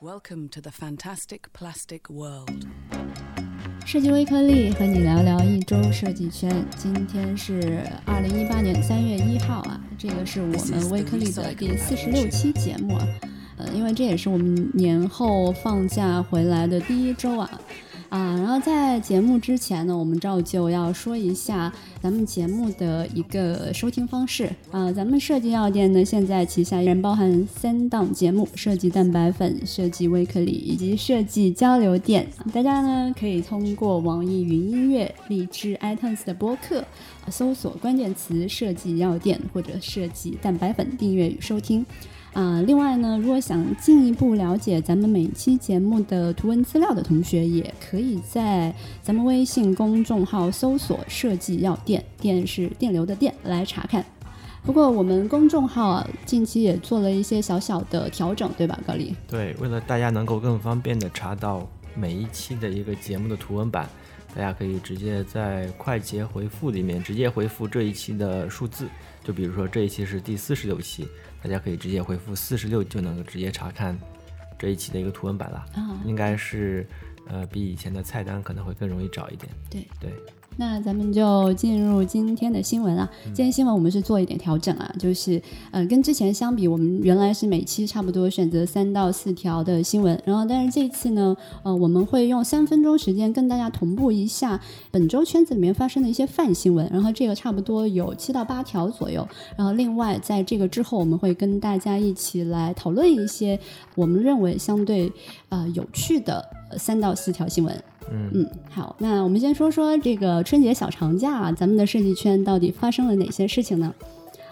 Welcome to the fantastic plastic world. 设计微颗粒和你聊聊一周设计圈。今天是二零一八年三月一号啊，这个是我们微颗粒的第四十六期节目啊。呃，因为这也是我们年后放假回来的第一周啊。啊，然后在节目之前呢，我们照旧要说一下咱们节目的一个收听方式啊。咱们设计药店呢，现在旗下依然包含三档节目：设计蛋白粉、设计微颗粒以及设计交流店。大家呢可以通过网易云音乐、荔枝、iTunes 的播客搜索关键词“设计药店”或者“设计蛋白粉”订阅与收听。啊，另外呢，如果想进一步了解咱们每期节目的图文资料的同学，也可以在咱们微信公众号搜索“设计药店”，电是电流的电来查看。不过我们公众号，近期也做了一些小小的调整，对吧，高丽？对，为了大家能够更方便的查到每一期的一个节目的图文版，大家可以直接在快捷回复里面直接回复这一期的数字，就比如说这一期是第四十六期。大家可以直接回复四十六，就能够直接查看这一期的一个图文版了。嗯，应该是，呃，比以前的菜单可能会更容易找一点。对对。那咱们就进入今天的新闻啊。今天新闻我们是做一点调整啊，就是，呃，跟之前相比，我们原来是每期差不多选择三到四条的新闻，然后但是这次呢，呃，我们会用三分钟时间跟大家同步一下本周圈子里面发生的一些泛新闻，然后这个差不多有七到八条左右，然后另外在这个之后，我们会跟大家一起来讨论一些我们认为相对呃有趣的三到四条新闻。嗯嗯，好，那我们先说说这个春节小长假，咱们的设计圈到底发生了哪些事情呢？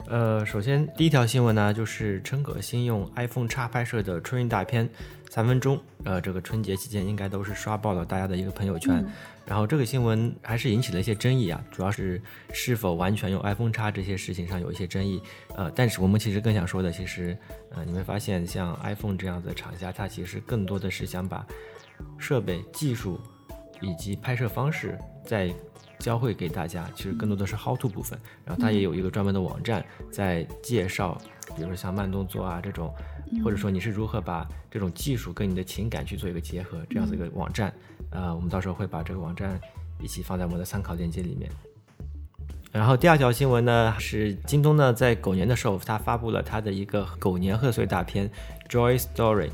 呃，首先第一条新闻呢，就是陈可辛用 iPhone 叉拍摄的春运大片，三分钟。呃，这个春节期间应该都是刷爆了大家的一个朋友圈。然后这个新闻还是引起了一些争议啊，主要是是否完全用 iPhone 叉这些事情上有一些争议。呃，但是我们其实更想说的，其实呃，你会发现像 iPhone 这样的厂家，它其实更多的是想把设备技术。以及拍摄方式在教会给大家，其实更多的是 how to 部分。然后它也有一个专门的网站在介绍，比如说像慢动作啊这种，或者说你是如何把这种技术跟你的情感去做一个结合，这样子一个网站。呃，我们到时候会把这个网站一起放在我们的参考链接里面。然后第二条新闻呢，是京东呢在狗年的时候，它发布了它的一个狗年贺岁大片 Joy Story，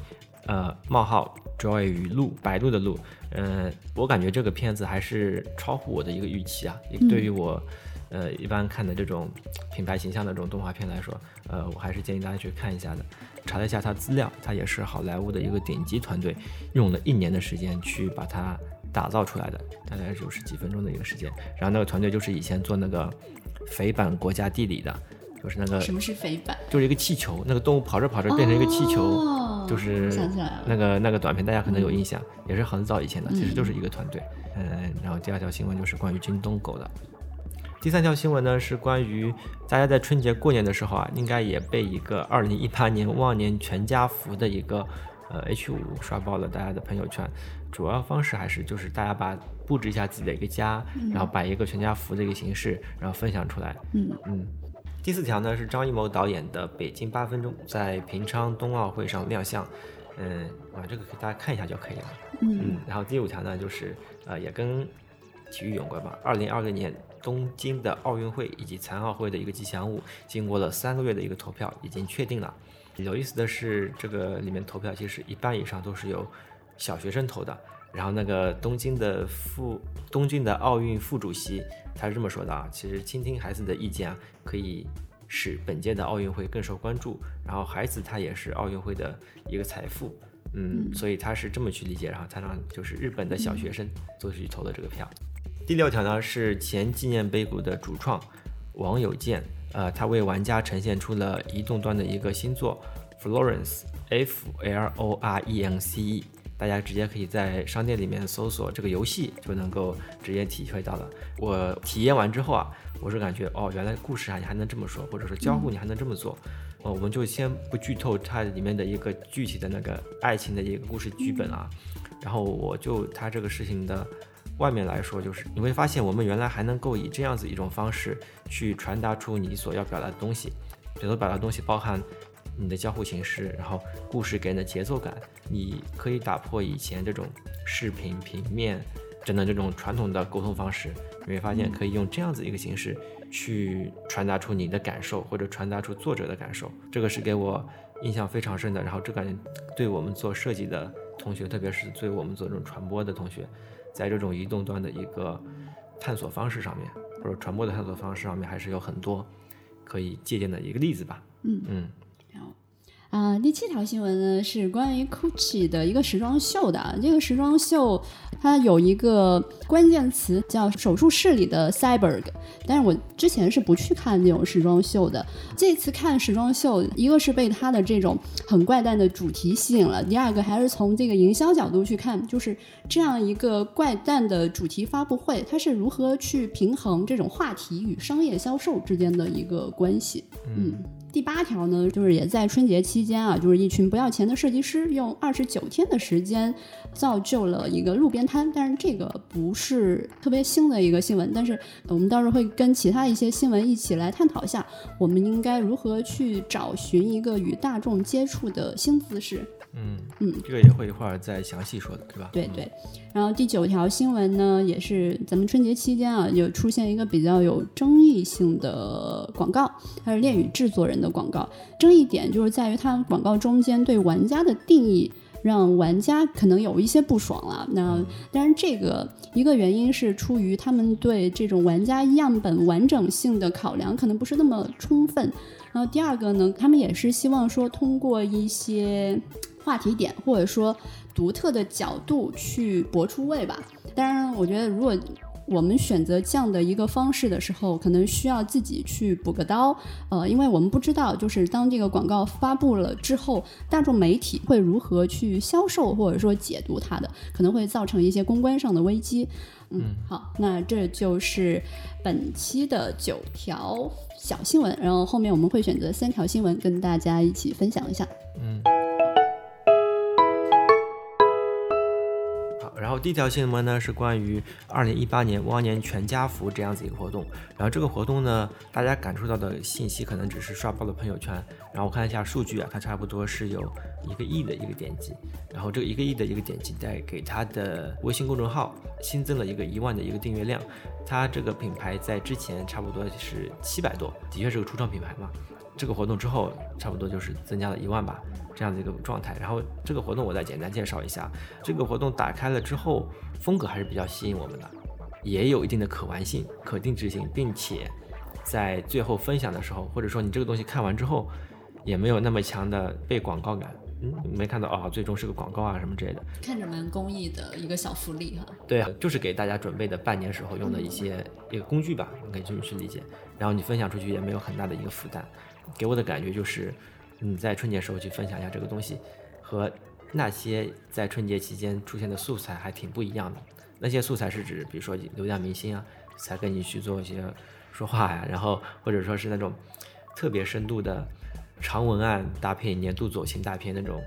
呃冒号 Joy 与鹿，白鹿的鹿。嗯，我感觉这个片子还是超乎我的一个预期啊。对于我，呃，一般看的这种品牌形象的这种动画片来说，呃，我还是建议大家去看一下的。查了一下它资料，它也是好莱坞的一个顶级团队，用了一年的时间去把它打造出来的，大概就是几分钟的一个时间。然后那个团队就是以前做那个肥版国家地理的，就是那个什么是肥版？就是一个气球，那个动物跑着跑着变成一个气球。就是那个那个短片，大家可能有印象，也是很早以前的，其实就是一个团队。嗯，然后第二条新闻就是关于京东狗的。第三条新闻呢是关于大家在春节过年的时候啊，应该也被一个二零一八年万年全家福的一个呃 H 五刷爆了大家的朋友圈。主要方式还是就是大家把布置一下自己的一个家，然后摆一个全家福的一个形式，然后分享出来。嗯嗯。第四条呢是张艺谋导演的《北京八分钟》在平昌冬奥会上亮相，嗯，啊，这个给大家看一下就可以了，嗯，然后第五条呢就是呃也跟体育有关吧，二零二零年东京的奥运会以及残奥会的一个吉祥物，经过了三个月的一个投票已经确定了。有意思的是，这个里面投票其实一半以上都是由小学生投的。然后那个东京的副东京的奥运副主席，他是这么说的啊，其实倾听孩子的意见啊，可以使本届的奥运会更受关注。然后孩子他也是奥运会的一个财富，嗯，所以他是这么去理解。然后他让就是日本的小学生都去投的这个票。第六条呢是前纪念碑谷的主创王友健，呃，他为玩家呈现出了移动端的一个新作 Florence F L O R E N C E。大家直接可以在商店里面搜索这个游戏，就能够直接体会到了。我体验完之后啊，我是感觉哦，原来故事啊你还能这么说，或者说交互你还能这么做。哦，我们就先不剧透它里面的一个具体的那个爱情的一个故事剧本啊。然后我就它这个事情的外面来说，就是你会发现我们原来还能够以这样子一种方式去传达出你所要表达的东西。比如说表达东西包含你的交互形式，然后故事给人的节奏感，你可以打破以前这种视频平面等等这种传统的沟通方式，你会发现可以用这样子一个形式去传达出你的感受，或者传达出作者的感受，这个是给我印象非常深的。然后这感觉对我们做设计的同学，特别是对我们做这种传播的同学，在这种移动端的一个探索方式上面，或者传播的探索方式上面，还是有很多。可以借鉴的一个例子吧。嗯嗯，好啊，第七条新闻呢是关于 Gucci 的一个时装秀的。这个时装秀它有一个关键词叫手术室里的 Cyborg，但是我之前是不去看那种时装秀的。这次看时装秀，一个是被它的这种很怪诞的主题吸引了，第二个还是从这个营销角度去看，就是这样一个怪诞的主题发布会，它是如何去平衡这种话题与商业销售之间的一个关系。嗯。第八条呢，就是也在春节期间啊，就是一群不要钱的设计师用二十九天的时间造就了一个路边摊。但是这个不是特别新的一个新闻，但是我们到时候会跟其他一些新闻一起来探讨一下，我们应该如何去找寻一个与大众接触的新姿势。嗯嗯，这个也会一会儿再详细说的，对吧？对对。然后第九条新闻呢，也是咱们春节期间啊，有出现一个比较有争议性的广告，它是恋与制作人的广告。争议点就是在于它广告中间对玩家的定义，让玩家可能有一些不爽了。那当然，这个一个原因是出于他们对这种玩家样本完整性的考量，可能不是那么充分。然后第二个呢，他们也是希望说通过一些。话题点或者说独特的角度去搏出位吧。当然，我觉得如果我们选择这样的一个方式的时候，可能需要自己去补个刀。呃，因为我们不知道，就是当这个广告发布了之后，大众媒体会如何去销售或者说解读它的，可能会造成一些公关上的危机。嗯，好，那这就是本期的九条小新闻，然后后面我们会选择三条新闻跟大家一起分享一下。嗯。然后第一条新闻呢是关于二零一八年汪年全家福这样子一个活动。然后这个活动呢，大家感触到的信息可能只是刷爆了朋友圈。然后我看一下数据啊，它差不多是有一个亿的一个点击。然后这个一个亿的一个点击带给它的微信公众号新增了一个一万的一个订阅量。它这个品牌在之前差不多是七百多，的确是个初创品牌嘛。这个活动之后，差不多就是增加了一万吧，这样的一个状态。然后这个活动我再简单介绍一下，这个活动打开了之后，风格还是比较吸引我们的，也有一定的可玩性、可定制性，并且在最后分享的时候，或者说你这个东西看完之后，也没有那么强的被广告感。嗯，没看到啊，最终是个广告啊什么之类的，看着蛮公益的一个小福利哈。对啊，就是给大家准备的半年时候用的一些一个工具吧，你可以这么去理解。然后你分享出去也没有很大的一个负担。给我的感觉就是，你在春节时候去分享一下这个东西，和那些在春节期间出现的素材还挺不一样的。那些素材是指，比如说流量明星啊，才跟你去做一些说话呀，然后或者说是那种特别深度的长文案搭配年度走心大片那种。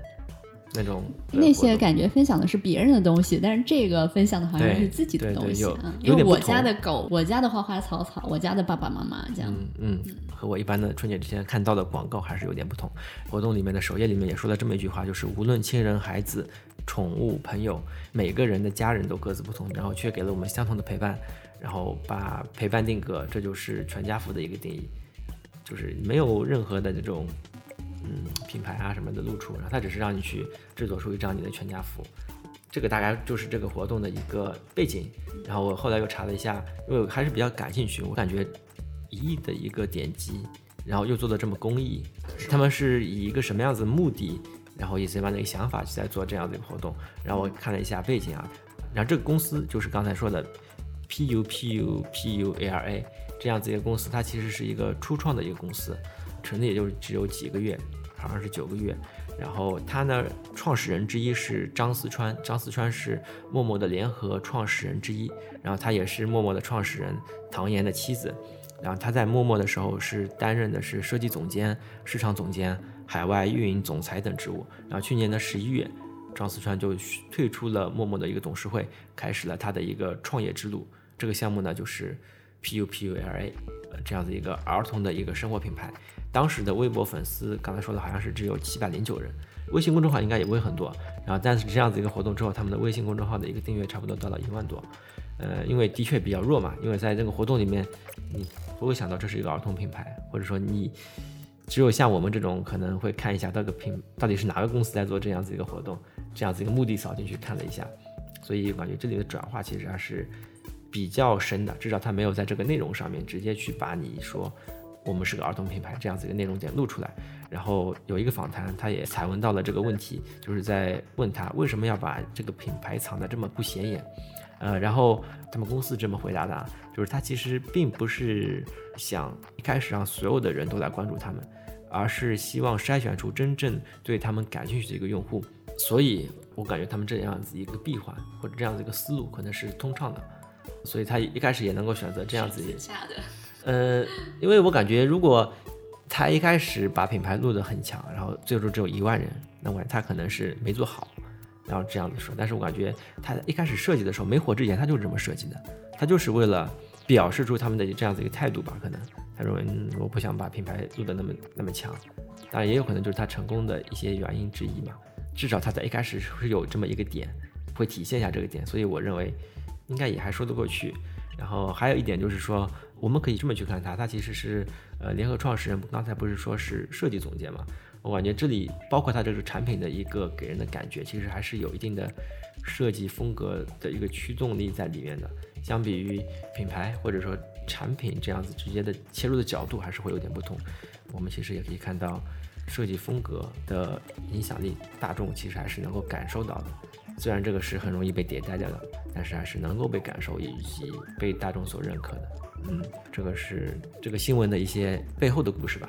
那种那些感觉分享的是别人的东西，但是这个分享的好像是自己的东西啊。因为我家的狗，我家的花花草草，我家的爸爸妈妈这样。嗯嗯，和我一般的春节之前看到的广告还是有点不同。活动里面的首页里面也说了这么一句话，就是无论亲人、孩子、宠物、朋友，每个人的家人都各自不同，然后却给了我们相同的陪伴，然后把陪伴定格，这就是全家福的一个定义，就是没有任何的这种。嗯，品牌啊什么的露出，然后他只是让你去制作出一张你的全家福，这个大概就是这个活动的一个背景。然后我后来又查了一下，因为我还是比较感兴趣，我感觉一亿的一个点击，然后又做的这么公益，他们是以一个什么样子的目的，然后以什么样的一个想法去在做这样的一个活动。然后我看了一下背景啊，然后这个公司就是刚才说的 P U P U P U A R A 这样子一个公司，它其实是一个初创的一个公司。成立也就只有几个月，好像是九个月。然后他呢，创始人之一是张思川，张思川是陌陌的联合创始人之一。然后他也是陌陌的创始人唐岩的妻子。然后他在陌陌的时候是担任的是设计总监、市场总监、海外运营总裁等职务。然后去年的十一月，张思川就退出了陌陌的一个董事会，开始了他的一个创业之路。这个项目呢，就是 P U P U L A。这样子一个儿童的一个生活品牌。当时的微博粉丝刚才说的好像是只有七百零九人，微信公众号应该也不会很多。然后，但是这样子一个活动之后，他们的微信公众号的一个订阅差不多到了一万多。呃，因为的确比较弱嘛，因为在这个活动里面，你不会想到这是一个儿童品牌，或者说你只有像我们这种可能会看一下这个品到底是哪个公司在做这样子一个活动，这样子一个目的扫进去看了一下，所以感觉这里的转化其实还是比较深的，至少他没有在这个内容上面直接去把你说。我们是个儿童品牌，这样子一个内容点露出来，然后有一个访谈，他也采问到了这个问题，就是在问他为什么要把这个品牌藏得这么不显眼，呃，然后他们公司这么回答的，就是他其实并不是想一开始让所有的人都来关注他们，而是希望筛选出真正对他们感兴趣的一个用户，所以我感觉他们这样子一个闭环或者这样子一个思路可能是通畅的，所以他一开始也能够选择这样子。呃，因为我感觉，如果他一开始把品牌录得很强，然后最终只有一万人，那我他可能是没做好，然后这样子说。但是我感觉他一开始设计的时候，没火之前他就是这么设计的，他就是为了表示出他们的这样子一个态度吧。可能他认为，嗯，我不想把品牌录得那么那么强，当然也有可能就是他成功的一些原因之一嘛。至少他在一开始是有这么一个点，会体现一下这个点，所以我认为应该也还说得过去。然后还有一点就是说。我们可以这么去看它，它其实是呃联合创始人，刚才不是说是设计总监嘛？我感觉这里包括它这个产品的一个给人的感觉，其实还是有一定的设计风格的一个驱动力在里面的。相比于品牌或者说产品这样子直接的切入的角度，还是会有点不同。我们其实也可以看到设计风格的影响力，大众其实还是能够感受到的。虽然这个是很容易被迭代掉的，但是还是能够被感受以及被大众所认可的。嗯，这个是这个新闻的一些背后的故事吧。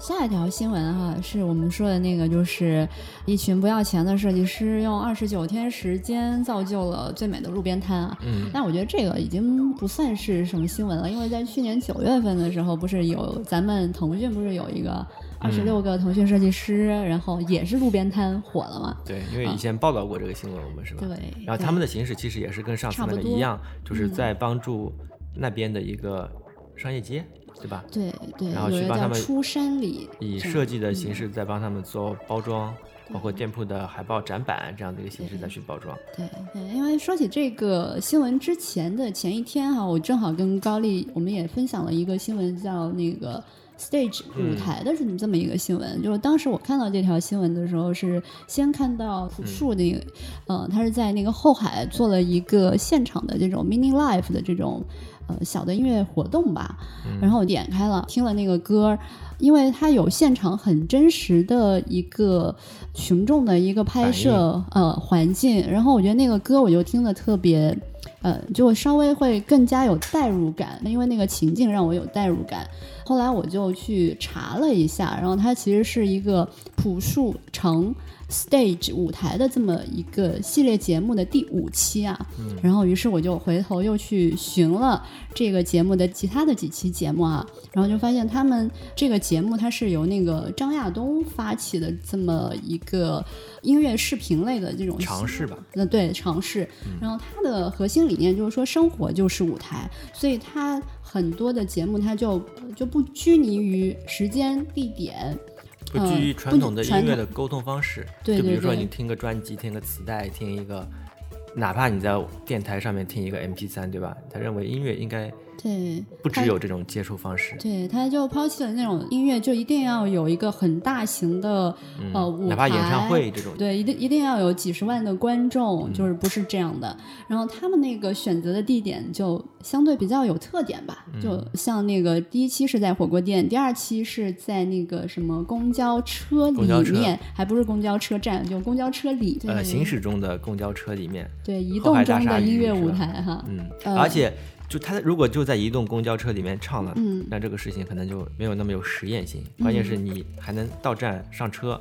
下一条新闻哈，是我们说的那个，就是一群不要钱的设计师用二十九天时间造就了最美的路边摊啊。嗯。但我觉得这个已经不算是什么新闻了，因为在去年九月份的时候，不是有咱们腾讯不是有一个。二十六个腾讯设计师，然后也是路边摊火了嘛？对，因为以前报道过这个新闻，我们是吧？对。然后他们的形式其实也是跟上次那个一样，就是在帮助那边的一个商业街，对吧？对对。然后去帮他们出山里，以设计的形式在帮他们做包装，包括店铺的海报、展板这样的一个形式再去包装。对对，因为说起这个新闻之前的前一天哈，我正好跟高丽我们也分享了一个新闻，叫那个。stage 舞台的这么这么一个新闻，就是当时我看到这条新闻的时候，是先看到朴树那个，呃，他是在那个后海做了一个现场的这种 mini life 的这种呃小的音乐活动吧，然后我点开了听了那个歌，因为它有现场很真实的一个群众的一个拍摄呃环境，然后我觉得那个歌我就听得特别。呃，就稍微会更加有代入感，因为那个情境让我有代入感。后来我就去查了一下，然后它其实是一个朴树成。Stage 舞台的这么一个系列节目的第五期啊，然后于是我就回头又去寻了这个节目的其他的几期节目啊，然后就发现他们这个节目它是由那个张亚东发起的这么一个音乐视频类的这种尝试吧，嗯，对，尝试。然后它的核心理念就是说生活就是舞台，所以它很多的节目它就就不拘泥于时间地点。不拘于传统的音乐的沟通方式，就比如说你听个专辑、听个磁带、听一个，哪怕你在电台上面听一个 MP 三对吧？他认为音乐应该。对，不只有这种接触方式。对，他就抛弃了那种音乐，就一定要有一个很大型的呃舞台，哪怕演唱会这种。对，一定一定要有几十万的观众，就是不是这样的。然后他们那个选择的地点就相对比较有特点吧，就像那个第一期是在火锅店，第二期是在那个什么公交车里面，还不是公交车站，就公交车里。呃，行驶中的公交车里面。对，移动中的音乐舞台哈。嗯，而且。就他如果就在移动公交车里面唱了，那这个事情可能就没有那么有实验性。关键是你还能到站上车，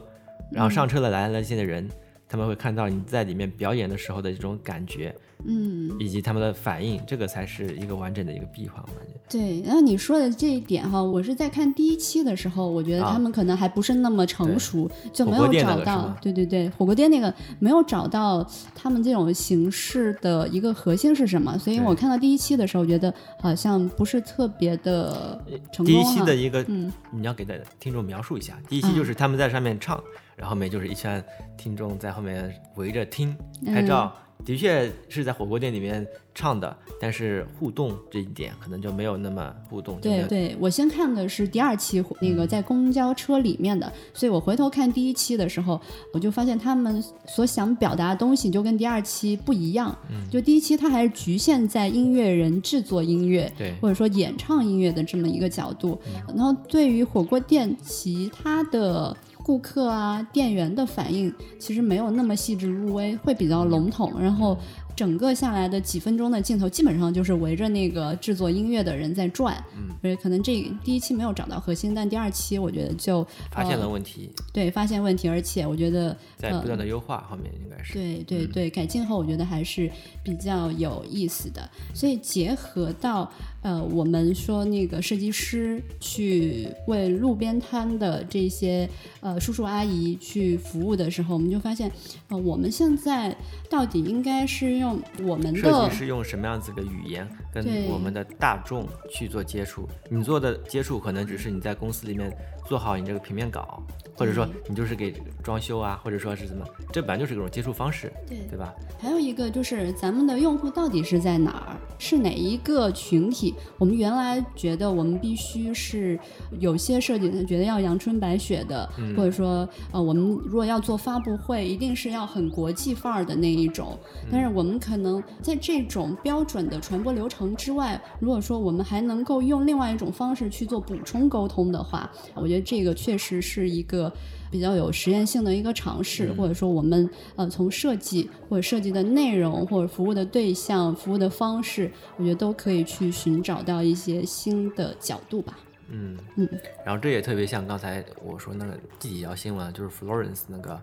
然后上车了来了那些人，他们会看到你在里面表演的时候的这种感觉，嗯，以及他们的反应，这个才是一个完整的一个闭环，我感觉。对，然后你说的这一点哈，我是在看第一期的时候，我觉得他们可能还不是那么成熟，就没有找到。对对对，火锅店那个没有找到他们这种形式的一个核心是什么，所以我看到第一期的时候，觉得好像不是特别的成功。第一期的一个，嗯，你要给的听众描述一下，第一期就是他们在上面唱，然后后面就是一圈听众在后面围着听拍照。的确是在火锅店里面唱的，但是互动这一点可能就没有那么互动。对对，我先看的是第二期那个在公交车里面的，所以我回头看第一期的时候，我就发现他们所想表达的东西就跟第二期不一样。嗯，就第一期它还是局限在音乐人制作音乐，对，或者说演唱音乐的这么一个角度。然后对于火锅店其他的。顾客啊，店员的反应其实没有那么细致入微，会比较笼统。然后整个下来的几分钟的镜头，基本上就是围着那个制作音乐的人在转。嗯，所以可能这第一期没有找到核心，但第二期我觉得就发现了问题。对，发现问题，而且我觉得在不断的优化，后面应该是对对对，改进后我觉得还是比较有意思的。所以结合到。呃，我们说那个设计师去为路边摊的这些呃叔叔阿姨去服务的时候，我们就发现，呃，我们现在到底应该是用我们的设计是用什么样子的语言跟我们的大众去做接触？你做的接触可能只是你在公司里面做好你这个平面稿。或者说你就是给装修啊，或者说是怎么，这本来就是一种接触方式，对对吧？还有一个就是咱们的用户到底是在哪儿，是哪一个群体？我们原来觉得我们必须是有些设计觉得要阳春白雪的，或者说呃，我们如果要做发布会，一定是要很国际范儿的那一种。但是我们可能在这种标准的传播流程之外，如果说我们还能够用另外一种方式去做补充沟通的话，我觉得这个确实是一个。比较有实验性的一个尝试，或者说我们呃从设计或者设计的内容或者服务的对象、服务的方式，我觉得都可以去寻找到一些新的角度吧。嗯嗯，然后这也特别像刚才我说那个第几条新闻，就是 Florence 那个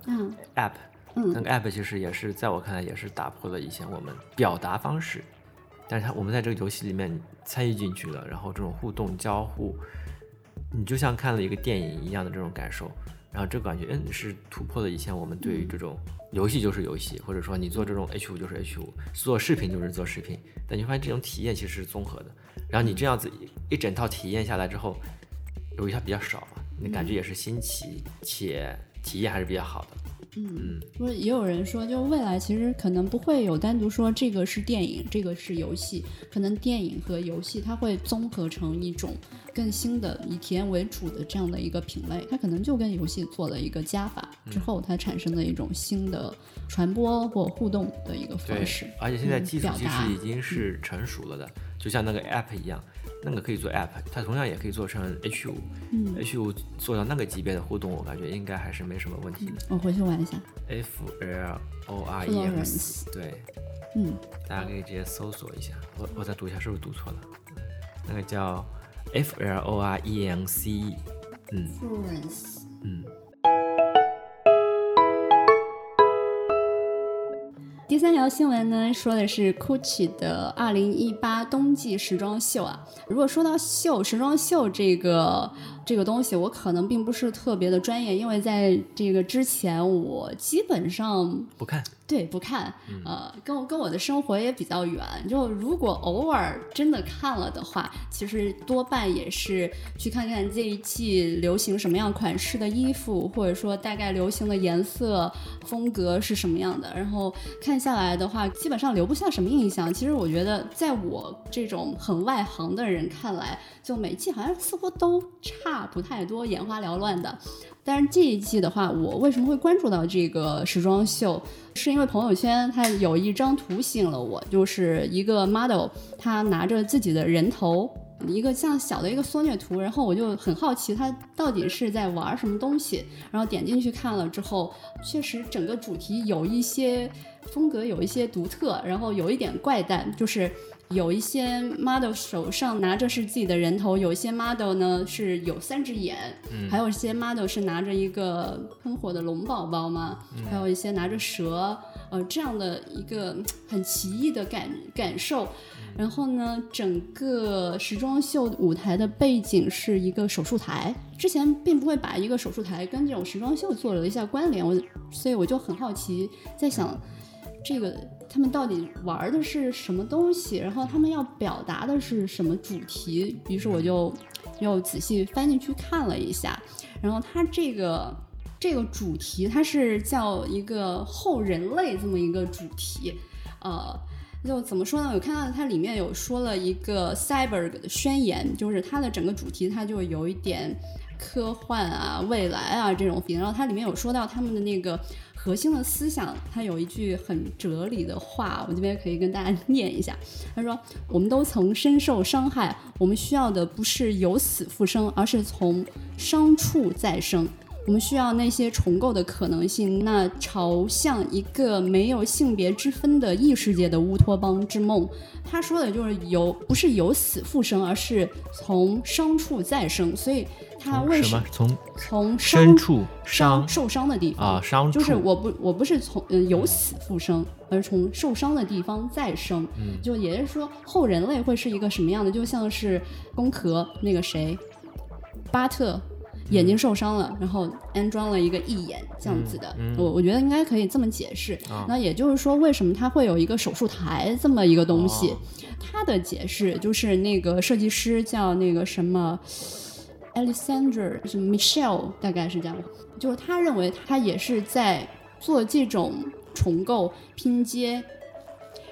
app，那个 app 其实也是在我看来也是打破了以前我们表达方式，但是它我们在这个游戏里面参与进去了，然后这种互动交互，你就像看了一个电影一样的这种感受。然后这感觉，嗯，是突破了以前我们对于这种游戏就是游戏，或者说你做这种 H 五就是 H 五，做视频就是做视频。但你发现这种体验其实是综合的。然后你这样子一整套体验下来之后，由于它比较少嘛，你感觉也是新奇且体验还是比较好的。嗯，不是也有人说，就未来其实可能不会有单独说这个是电影，这个是游戏，可能电影和游戏它会综合成一种更新的以体验为主的这样的一个品类，它可能就跟游戏做了一个加法之后，它产生的一种新的传播或互动的一个方式。而且现在技术其实已经是成熟了的，就像那个 App 一样。那个可以做 App，它同样也可以做成 H 五。嗯，H 五做到那个级别的互动，我感觉应该还是没什么问题的。我回去玩一下。F L O R E N，对，嗯，大家可以直接搜索一下。我我再读一下，是不是读错了？那个叫 F L O R E N C E，嗯，Florence，嗯。第三条新闻呢，说的是 Gucci 的二零一八冬季时装秀啊。如果说到秀，时装秀这个这个东西，我可能并不是特别的专业，因为在这个之前，我基本上不看。对，不看，呃，跟我跟我的生活也比较远。就如果偶尔真的看了的话，其实多半也是去看看这一季流行什么样款式的衣服，或者说大概流行的颜色风格是什么样的。然后看下来的话，基本上留不下什么印象。其实我觉得，在我这种很外行的人看来，就每季好像似乎都差不太多，眼花缭乱的。但是这一季的话，我为什么会关注到这个时装秀？是因为朋友圈它有一张图吸引了我，就是一个 model，他拿着自己的人头，一个像小的一个缩略图，然后我就很好奇它到底是在玩什么东西，然后点进去看了之后，确实整个主题有一些风格有一些独特，然后有一点怪诞，就是。有一些 model 手上拿着是自己的人头，有一些 model 呢是有三只眼，还有一些 model 是拿着一个喷火的龙宝宝嘛，还有一些拿着蛇，呃，这样的一个很奇异的感感受。然后呢，整个时装秀舞台的背景是一个手术台，之前并不会把一个手术台跟这种时装秀做了一下关联，我所以我就很好奇，在想这个。他们到底玩的是什么东西？然后他们要表达的是什么主题？于是我就又仔细翻进去看了一下。然后他这个这个主题，它是叫一个后人类这么一个主题。呃，就怎么说呢？我看到它里面有说了一个 Cyber 的宣言，就是它的整个主题，它就有一点科幻啊、未来啊这种。然后它里面有说到他们的那个。核心的思想，它有一句很哲理的话，我这边可以跟大家 念一下。他说：“我们都曾深受伤害，我们需要的不是由死复生，而是从伤处再生。我们需要那些重构的可能性，那朝向一个没有性别之分的异世界的乌托邦之梦。”他说的就是由不是由死复生，而是从伤处再生。所以。他为什么从从深处伤受伤的地方啊伤就是我不我不是从嗯由死复生，而从受伤的地方再生。嗯，就也就是说后人类会是一个什么样的？就像是工壳那个谁，巴特眼睛受伤了，然后安装了一个义眼这样子的。我我觉得应该可以这么解释。那也就是说，为什么他会有一个手术台这么一个东西？他的解释就是那个设计师叫那个什么。Alexander 是 Michelle，大概是这样，就是他认为他也是在做这种重构拼接，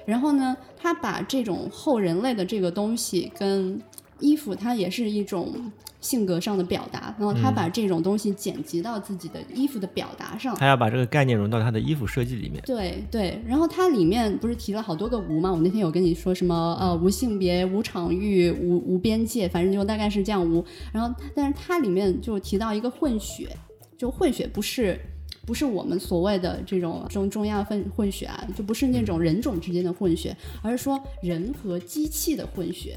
然后呢，他把这种后人类的这个东西跟衣服，它也是一种。性格上的表达，然后他把这种东西剪辑到自己的衣服的表达上，他要把这个概念融到他的衣服设计里面。对对，然后它里面不是提了好多个无吗？我那天有跟你说什么？呃，无性别、无场域、无无边界，反正就大概是这样无。然后，但是它里面就提到一个混血，就混血不是不是我们所谓的这种中中亚混混血啊，就不是那种人种之间的混血，而是说人和机器的混血。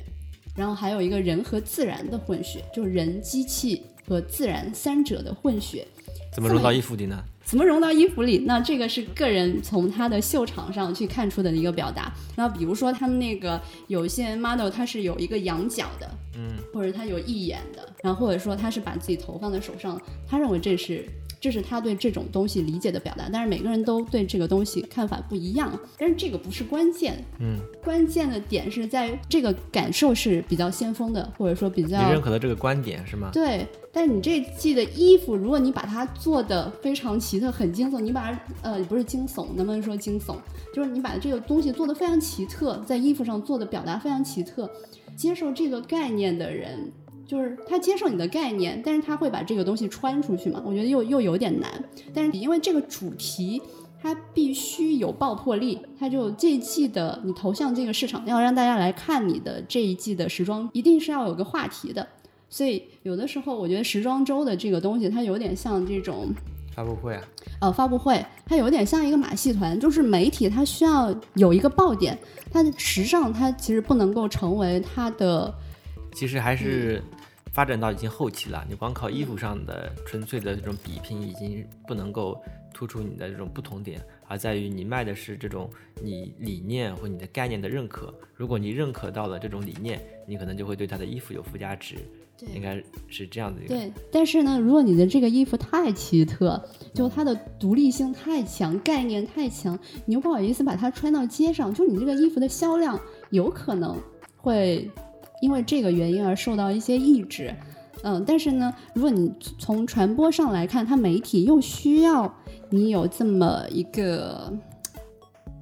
然后还有一个人和自然的混血，就是人、机器和自然三者的混血，怎么融到衣服里呢？怎么融到衣服里？那这个是个人从他的秀场上去看出的一个表达。那比如说他们那个有一些 model，他是有一个羊角的，嗯，或者他有一眼的，然后或者说他是把自己头放在手上，他认为这是。这是他对这种东西理解的表达，但是每个人都对这个东西看法不一样。但是这个不是关键，嗯，关键的点是在这个感受是比较先锋的，或者说比较你认可的这个观点是吗？对。但是你这季的衣服，如果你把它做的非常奇特、很惊悚，你把它呃不是惊悚，能不能说惊悚？就是你把这个东西做的非常奇特，在衣服上做的表达非常奇特，接受这个概念的人。就是他接受你的概念，但是他会把这个东西穿出去嘛？我觉得又又有点难。但是因为这个主题，它必须有爆破力，它就这一季的你投向这个市场，要让大家来看你的这一季的时装，一定是要有个话题的。所以有的时候，我觉得时装周的这个东西，它有点像这种发布会啊。呃，发布会它有点像一个马戏团，就是媒体它需要有一个爆点，它时尚它其实不能够成为它的，其实还是。发展到已经后期了，你光靠衣服上的纯粹的这种比拼，已经不能够突出你的这种不同点，而在于你卖的是这种你理念或你的概念的认可。如果你认可到了这种理念，你可能就会对他的衣服有附加值，应该是这样的一个。对，但是呢，如果你的这个衣服太奇特，就它的独立性太强，概念太强，你又不好意思把它穿到街上，就你这个衣服的销量有可能会。因为这个原因而受到一些抑制，嗯，但是呢，如果你从传播上来看，它媒体又需要你有这么一个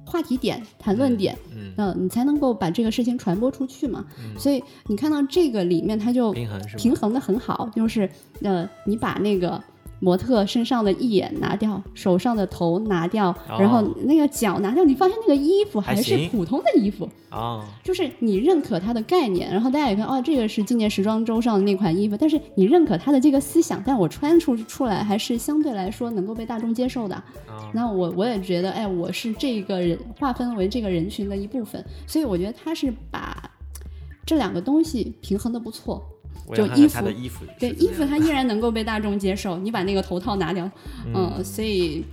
话题点、谈论点，嗯，你才能够把这个事情传播出去嘛。所以你看到这个里面，它就平衡平衡的很好，就是呃，你把那个模特身上的一眼拿掉，手上的头拿掉，然后那个脚拿掉，你发现那个衣服还是普通的衣服啊，就是你认可它的概念，然后大家也看哦，这个是今年时装周上的那款衣服，但是你认可它的这个思想，但我穿出出来还是相对来说能够被大众接受的。那我我也觉得，哎，我是这个人划分为这个人群的一部分，所以我觉得他是把这两个东西平衡的不错。就衣服，衣服对衣服，它依然能够被大众接受。你把那个头套拿掉，嗯，所以，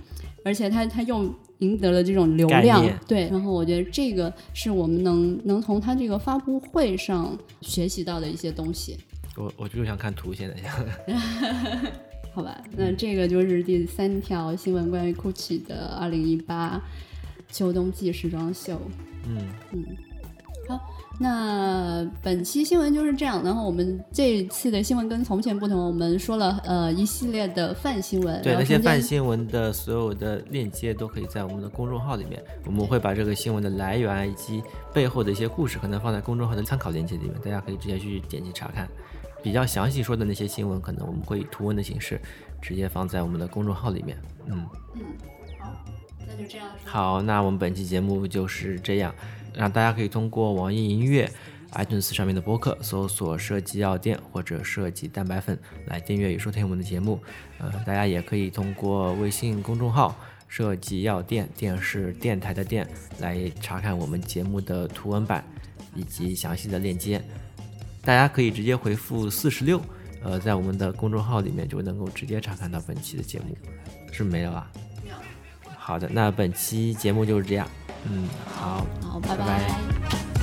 而且它它又赢得了这种流量，对。然后我觉得这个是我们能能从它这个发布会上学习到的一些东西。我我就想看图，现在想。好吧，那这个就是第三条新闻，关于 GUCCI 的二零一八秋冬季时装秀。嗯嗯，好。那本期新闻就是这样，然后我们这次的新闻跟从前不同，我们说了呃一系列的泛新闻，对那些泛新闻的所有的链接都可以在我们的公众号里面，我们会把这个新闻的来源以及背后的一些故事，可能放在公众号的参考链接里面，大家可以直接去点击查看。比较详细说的那些新闻，可能我们会以图文的形式直接放在我们的公众号里面。嗯嗯，好，那就这样。好，那我们本期节目就是这样。让大家可以通过网易音乐、iTunes 上面的播客搜索“设计药店”或者“设计蛋白粉”来订阅与收听我们的节目。呃，大家也可以通过微信公众号“设计药店”电视电台的店来查看我们节目的图文版以及详细的链接。大家可以直接回复四十六，呃，在我们的公众号里面就能够直接查看到本期的节目。是没有啊？好的，那本期节目就是这样。嗯，好，好，拜拜。